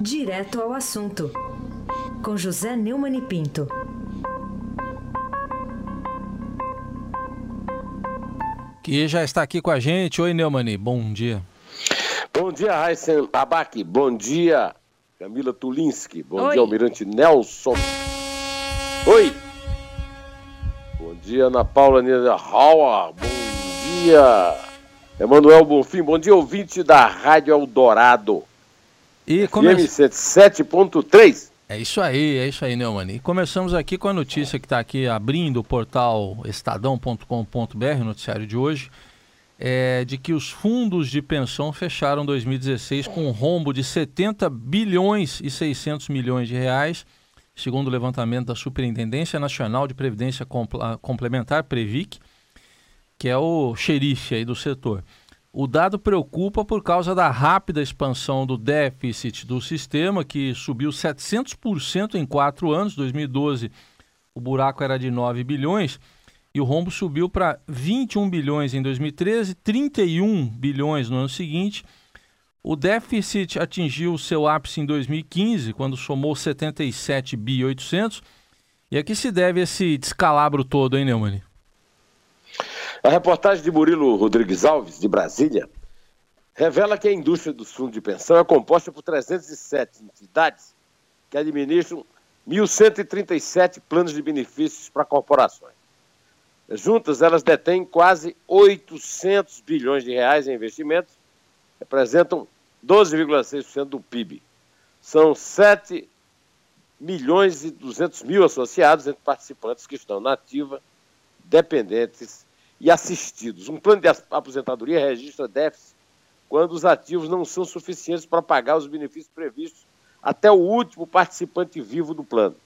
Direto ao assunto, com José Neumann e Pinto. Que já está aqui com a gente. Oi, Neumani, bom dia. Bom dia, Raíssen Abac. Bom dia, Camila Tulinski. Bom Oi. dia, Almirante Nelson. Oi. Bom dia, Ana Paula Niederhauer. Bom dia, Emanuel Bonfim. Bom dia, ouvinte da Rádio Eldorado. E come... 7.3. É isso aí, é isso aí, Neumann. E começamos aqui com a notícia que está aqui abrindo o portal estadão.com.br, noticiário de hoje, é de que os fundos de pensão fecharam 2016 com um rombo de 70 bilhões e 600 milhões de reais, segundo o levantamento da Superintendência Nacional de Previdência Complementar, Previc, que é o xerife aí do setor. O dado preocupa por causa da rápida expansão do déficit do sistema, que subiu 700% em quatro anos. 2012, o buraco era de 9 bilhões e o rombo subiu para 21 bilhões em 2013, 31 bilhões no ano seguinte. O déficit atingiu seu ápice em 2015, quando somou 77 bi 800. E a que se deve esse descalabro todo, hein, Neumann? A reportagem de Murilo Rodrigues Alves, de Brasília, revela que a indústria dos fundos de pensão é composta por 307 entidades que administram 1.137 planos de benefícios para corporações. Juntas, elas detêm quase 800 bilhões de reais em investimentos, representam 12,6% do PIB. São 7 milhões e 200 mil associados entre participantes que estão na ativa, dependentes e assistidos. Um plano de aposentadoria registra déficit quando os ativos não são suficientes para pagar os benefícios previstos até o último participante vivo do plano.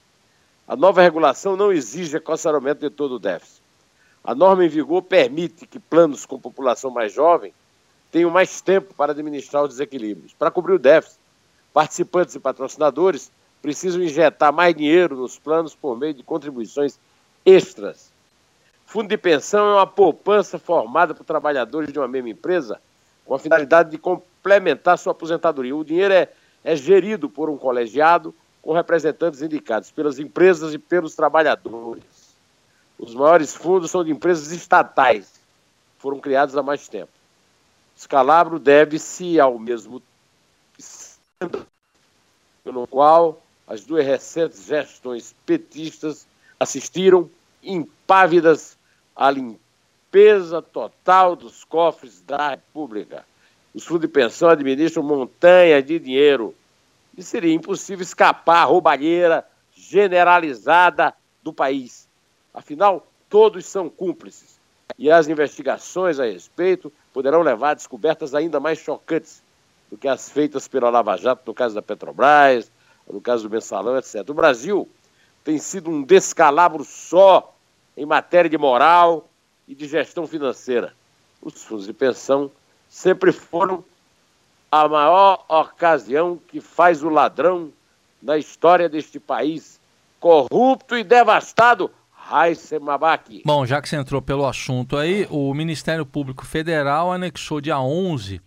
A nova regulação não exige aconselhamento de todo o déficit. A norma em vigor permite que planos com população mais jovem tenham mais tempo para administrar os desequilíbrios. Para cobrir o déficit, participantes e patrocinadores precisam injetar mais dinheiro nos planos por meio de contribuições extras Fundo de pensão é uma poupança formada por trabalhadores de uma mesma empresa com a finalidade de complementar sua aposentadoria. O dinheiro é, é gerido por um colegiado com representantes indicados pelas empresas e pelos trabalhadores. Os maiores fundos são de empresas estatais, foram criados há mais tempo. Escalabro deve-se ao mesmo pelo qual as duas recentes gestões petistas assistiram impávidas a limpeza total dos cofres da República. Os fundos de pensão administram montanha de dinheiro e seria impossível escapar à roubalheira generalizada do país. Afinal, todos são cúmplices e as investigações a respeito poderão levar a descobertas ainda mais chocantes do que as feitas pela Lava Jato no caso da Petrobras, no caso do Mensalão, etc. O Brasil tem sido um descalabro só em matéria de moral e de gestão financeira. Os fundos de pensão sempre foram a maior ocasião que faz o ladrão na história deste país, corrupto e devastado, Raíssa Mabaki. Bom, já que você entrou pelo assunto aí, o Ministério Público Federal anexou dia 11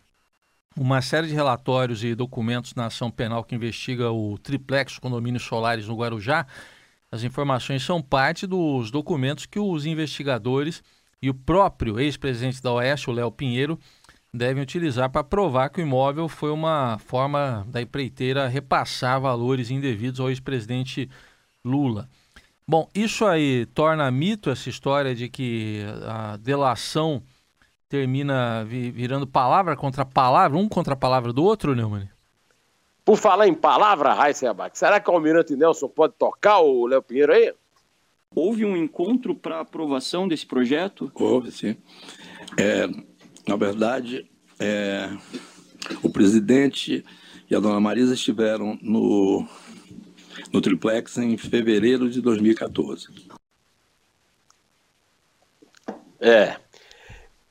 uma série de relatórios e documentos na ação penal que investiga o triplex condomínios solares no Guarujá, as informações são parte dos documentos que os investigadores e o próprio ex-presidente da Oeste, o Léo Pinheiro, devem utilizar para provar que o imóvel foi uma forma da empreiteira repassar valores indevidos ao ex-presidente Lula. Bom, isso aí torna mito essa história de que a delação termina virando palavra contra palavra, um contra a palavra do outro, Neumann? Por falar em palavra, Raíssa Abac, será que o Almirante Nelson pode tocar o Léo Pinheiro aí? Houve um encontro para aprovação desse projeto? Houve, sim. É, na verdade, é, o presidente e a dona Marisa estiveram no, no triplex em fevereiro de 2014. É.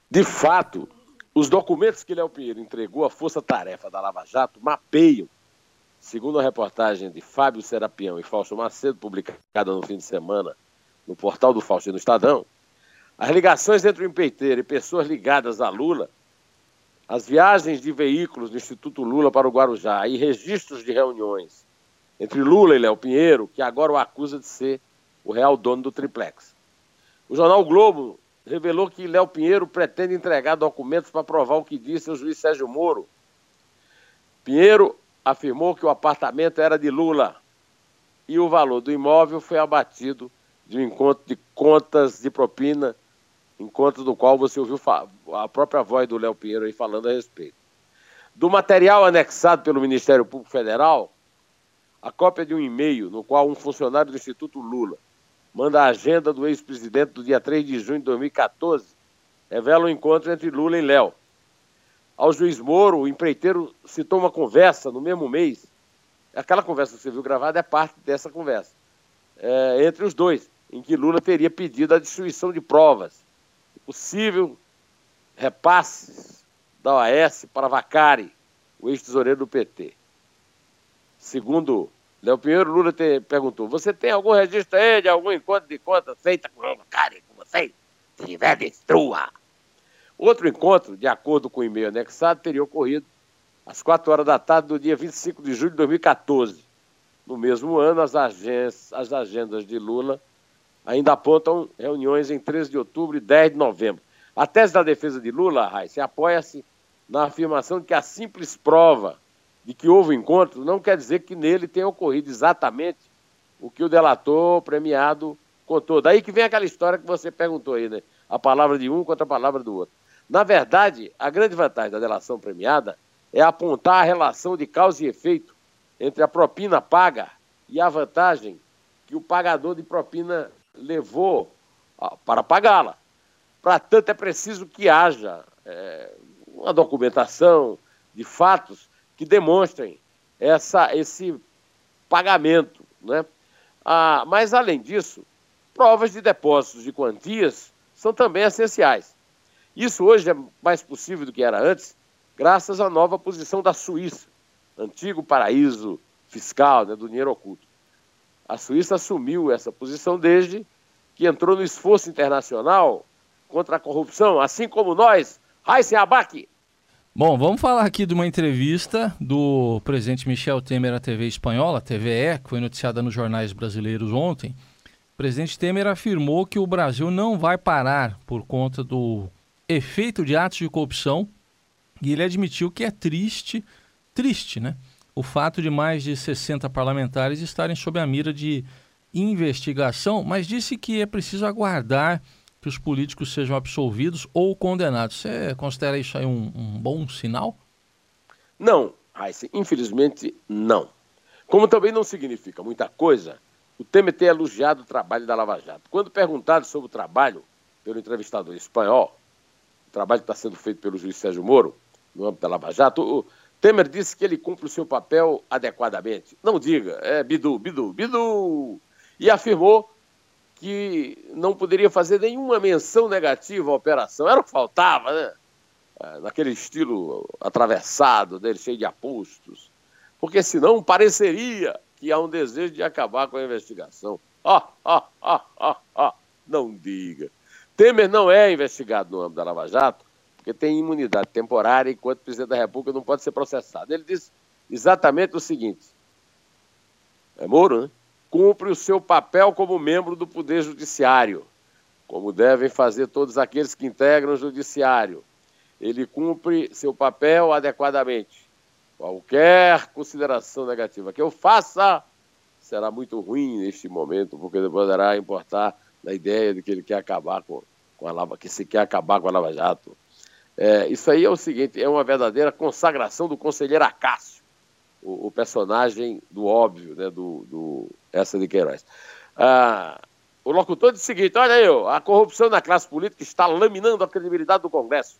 De fato, os documentos que Léo Pinheiro entregou à Força Tarefa da Lava Jato mapeiam Segundo a reportagem de Fábio Serapião e Fausto Macedo, publicada no fim de semana no portal do Fausto no Estadão, as ligações entre o empreiteiro e pessoas ligadas a Lula as viagens de veículos do Instituto Lula para o Guarujá e registros de reuniões entre Lula e Léo Pinheiro, que agora o acusa de ser o real dono do triplex. O jornal Globo revelou que Léo Pinheiro pretende entregar documentos para provar o que disse o juiz Sérgio Moro. Pinheiro afirmou que o apartamento era de Lula e o valor do imóvel foi abatido de um encontro de contas de propina, encontro do qual você ouviu a própria voz do Léo Pinheiro aí falando a respeito. Do material anexado pelo Ministério Público Federal, a cópia de um e-mail no qual um funcionário do Instituto Lula manda a agenda do ex-presidente do dia 3 de junho de 2014, revela um encontro entre Lula e Léo. Ao juiz Moro, o empreiteiro citou uma conversa no mesmo mês. Aquela conversa que você viu gravada é parte dessa conversa. É, entre os dois, em que Lula teria pedido a destruição de provas, possível repasses da OAS para Vacari, o ex-tesoureiro do PT. Segundo Léo Pinheiro, Lula te perguntou: Você tem algum registro aí de algum encontro de conta feita com Vacari com vocês? Se tiver, destrua. Outro encontro, de acordo com o e-mail anexado, teria ocorrido às 4 horas da tarde do dia 25 de julho de 2014. No mesmo ano, as, agências, as agendas de Lula ainda apontam reuniões em 13 de outubro e 10 de novembro. A tese da defesa de Lula, Raíssa, apoia-se na afirmação de que a simples prova de que houve encontro não quer dizer que nele tenha ocorrido exatamente o que o delator premiado contou. Daí que vem aquela história que você perguntou aí, né? A palavra de um contra a palavra do outro. Na verdade, a grande vantagem da delação premiada é apontar a relação de causa e efeito entre a propina paga e a vantagem que o pagador de propina levou para pagá-la. Para tanto, é preciso que haja é, uma documentação de fatos que demonstrem essa, esse pagamento. Né? Ah, mas, além disso, provas de depósitos de quantias são também essenciais. Isso hoje é mais possível do que era antes, graças à nova posição da Suíça, antigo paraíso fiscal né, do dinheiro oculto. A Suíça assumiu essa posição desde que entrou no esforço internacional contra a corrupção, assim como nós, Raíssen Abac. Bom, vamos falar aqui de uma entrevista do presidente Michel Temer à TV espanhola, TVE, que foi noticiada nos jornais brasileiros ontem. O presidente Temer afirmou que o Brasil não vai parar por conta do efeito de atos de corrupção e ele admitiu que é triste, triste, né? O fato de mais de 60 parlamentares estarem sob a mira de investigação, mas disse que é preciso aguardar que os políticos sejam absolvidos ou condenados. Você considera isso aí um, um bom sinal? Não, Heisen, infelizmente não. Como também não significa muita coisa o Temer ter elogiado o trabalho da Lava Jato. Quando perguntado sobre o trabalho pelo entrevistador espanhol, o trabalho que está sendo feito pelo juiz Sérgio Moro, no âmbito da Lava Jato, o Temer disse que ele cumpre o seu papel adequadamente. Não diga, é Bidu, Bidu, Bidu! E afirmou que não poderia fazer nenhuma menção negativa à operação. Era o que faltava, né? É, naquele estilo atravessado dele, cheio de apostos. Porque senão pareceria que há um desejo de acabar com a investigação. Ah, ah, ah, ah, ah. Não diga. Temer não é investigado no âmbito da Lava Jato, porque tem imunidade temporária, enquanto presidente da República não pode ser processado. Ele disse exatamente o seguinte: é Moro, né? cumpre o seu papel como membro do Poder Judiciário, como devem fazer todos aqueles que integram o Judiciário. Ele cumpre seu papel adequadamente. Qualquer consideração negativa que eu faça será muito ruim neste momento, porque poderá importar na ideia de que ele quer acabar com, com a Lava, que se quer acabar com a Lava Jato. É, isso aí é o seguinte, é uma verdadeira consagração do conselheiro Acácio o, o personagem do óbvio, né, do, do essa de Queiroz. Ah, o locutor disse o seguinte: olha aí, a corrupção na classe política está laminando a credibilidade do Congresso.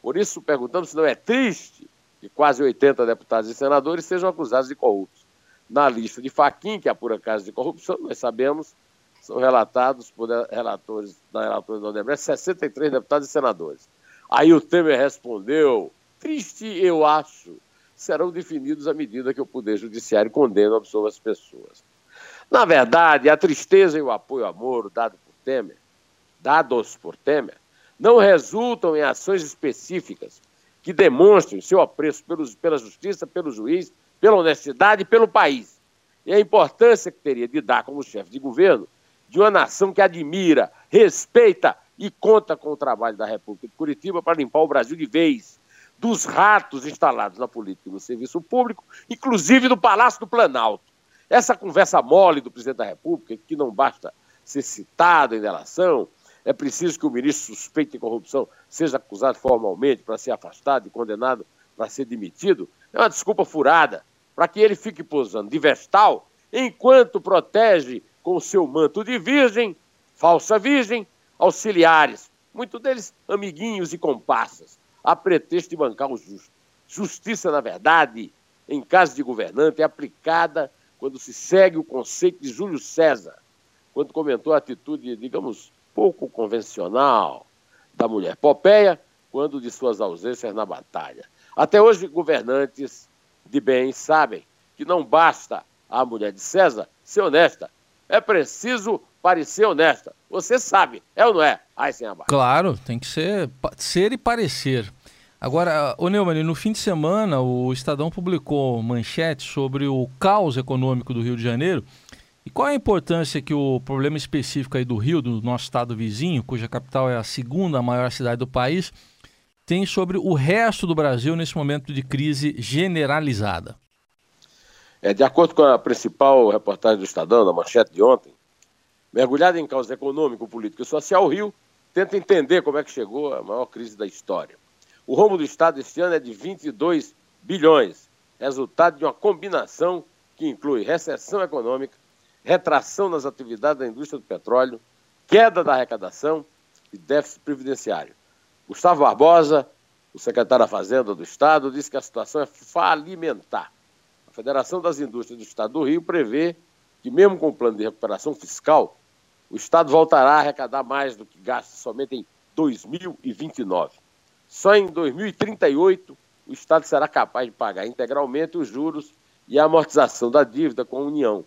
Por isso, perguntamos se não é triste que quase 80 deputados e senadores sejam acusados de corruptos. Na lista de Faquim, que apura casos de corrupção, nós sabemos, são relatados por relatores da relatora do Odebrecht 63 deputados e senadores. Aí o Temer respondeu: triste eu acho serão definidos à medida que o Poder Judiciário condena ou absolva as pessoas. Na verdade, a tristeza e o apoio ao Moro dado por Temer, dados por Temer, não resultam em ações específicas que demonstrem seu apreço pelos, pela justiça, pelo juiz, pela honestidade e pelo país. E a importância que teria de dar como chefe de governo de uma nação que admira, respeita e conta com o trabalho da República de Curitiba para limpar o Brasil de vez dos ratos instalados na política e no serviço público, inclusive do Palácio do Planalto. Essa conversa mole do presidente da República, que não basta ser citado em delação, é preciso que o ministro suspeito de corrupção seja acusado formalmente para ser afastado e condenado para ser demitido, é uma desculpa furada para que ele fique posando de vestal enquanto protege com seu manto de virgem, falsa virgem, auxiliares, muitos deles amiguinhos e comparsas, a pretexto de bancar o justo. Justiça, na verdade, em caso de governante, é aplicada quando se segue o conceito de Júlio César, quando comentou a atitude, digamos, pouco convencional da mulher Popeia, quando de suas ausências na batalha. Até hoje, governantes de bem sabem que não basta a mulher de César ser honesta, é preciso parecer honesta. Você sabe, é ou não é? Abaixo. Claro, tem que ser, ser e parecer. Agora, ô Neumann, no fim de semana o Estadão publicou manchete sobre o caos econômico do Rio de Janeiro. E qual é a importância que o problema específico aí do Rio, do nosso estado vizinho, cuja capital é a segunda maior cidade do país, tem sobre o resto do Brasil nesse momento de crise generalizada? É, de acordo com a principal reportagem do Estadão, na manchete de ontem, mergulhado em causa econômico, político e social, o Rio tenta entender como é que chegou a maior crise da história. O rombo do Estado este ano é de 22 bilhões, resultado de uma combinação que inclui recessão econômica, retração nas atividades da indústria do petróleo, queda da arrecadação e déficit previdenciário. Gustavo Barbosa, o secretário da Fazenda do Estado, disse que a situação é falimentar. Federação das Indústrias do Estado do Rio prevê que, mesmo com o plano de recuperação fiscal, o Estado voltará a arrecadar mais do que gasta somente em 2029. Só em 2038 o Estado será capaz de pagar integralmente os juros e a amortização da dívida com a União.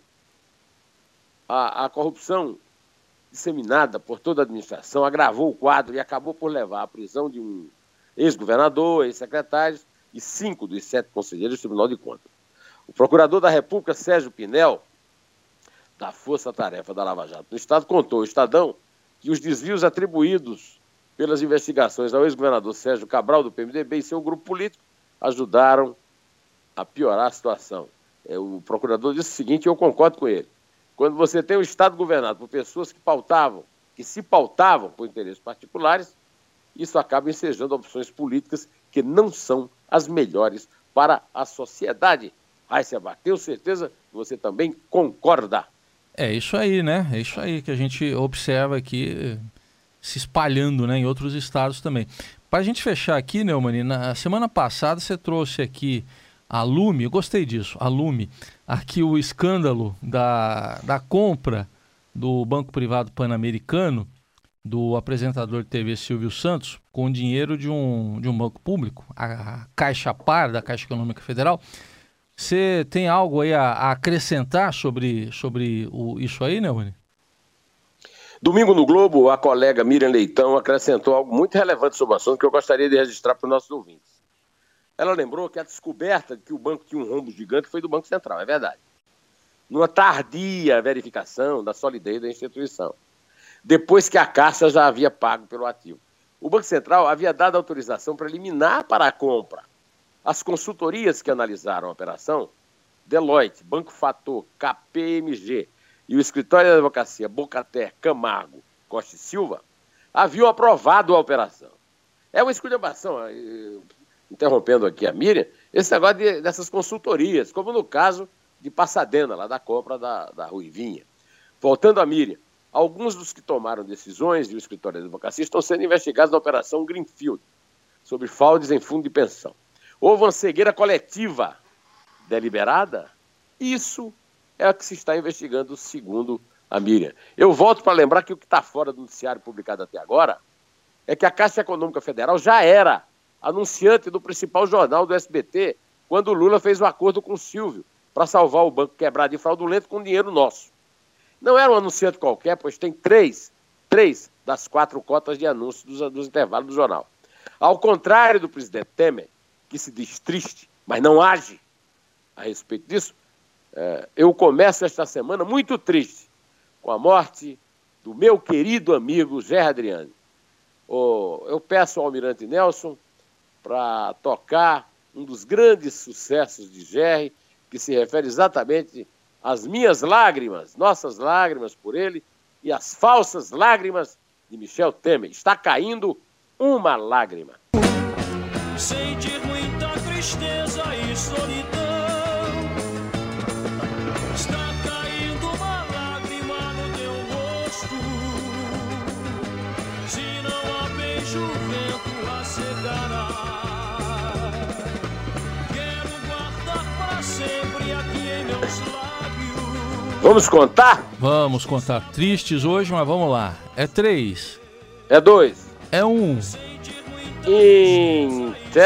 A, a corrupção disseminada por toda a administração agravou o quadro e acabou por levar à prisão de um ex-governador, ex-secretários e cinco dos sete conselheiros do Tribunal de Contas. O procurador da República, Sérgio Pinel, da Força Tarefa da Lava Jato no Estado, contou ao Estadão que os desvios atribuídos pelas investigações ao ex-governador Sérgio Cabral, do PMDB, e seu grupo político, ajudaram a piorar a situação. É, o procurador disse o seguinte, e eu concordo com ele. Quando você tem um Estado governado por pessoas que pautavam, que se pautavam por interesses particulares, isso acaba ensejando opções políticas que não são as melhores para a sociedade. Aí, Seba, tenho certeza que você também concorda. É isso aí, né? É isso aí que a gente observa aqui se espalhando né, em outros estados também. Para a gente fechar aqui, Neumani, na semana passada você trouxe aqui a Lume, eu gostei disso, a Lume, aqui o escândalo da, da compra do Banco Privado Pan-Americano, do apresentador de TV Silvio Santos, com dinheiro de um, de um banco público, a Caixa Par, da Caixa Econômica Federal. Você tem algo aí a, a acrescentar sobre, sobre o, isso aí, Neumani? Domingo no Globo, a colega Miriam Leitão acrescentou algo muito relevante sobre o assunto que eu gostaria de registrar para os nossos ouvintes. Ela lembrou que a descoberta de que o banco tinha um rombo gigante foi do Banco Central, é verdade. Numa tardia verificação da solidez da instituição, depois que a Caixa já havia pago pelo ativo. O Banco Central havia dado autorização preliminar para a compra. As consultorias que analisaram a operação, Deloitte, Banco Fator, KPMG, e o escritório de advocacia Bocater Camargo Costa e Silva haviam aprovado a operação. É uma esculhambação, interrompendo aqui a Miriam, esse negócio de, dessas consultorias, como no caso de Passadena, lá da compra da, da Ruivinha. Voltando a Miriam, alguns dos que tomaram decisões e o escritório de advocacia estão sendo investigados na Operação Greenfield, sobre fraudes em fundo de pensão. Houve uma cegueira coletiva deliberada? Isso é o que se está investigando, segundo a Miriam. Eu volto para lembrar que o que está fora do noticiário publicado até agora é que a Caixa Econômica Federal já era anunciante do principal jornal do SBT quando o Lula fez o acordo com o Silvio para salvar o banco quebrado e fraudulento com dinheiro nosso. Não era um anunciante qualquer, pois tem três, três das quatro cotas de anúncios dos, dos intervalos do jornal. Ao contrário do presidente Temer, que se diz triste, mas não age a respeito disso, é, eu começo esta semana muito triste com a morte do meu querido amigo Zé Adriane. eu peço ao Almirante Nelson para tocar um dos grandes sucessos de Jerry, que se refere exatamente às minhas lágrimas, nossas lágrimas por ele, e as falsas lágrimas de Michel Temer. Está caindo uma lágrima. Tristeza e solidão. Está caindo uma lágrima no teu rosto. Se não há beijo, vento a secará. Quero guardar para sempre aqui em meus lábios. Vamos contar? Vamos contar. Tristes hoje, mas vamos lá. É três. É dois. É um. Inter.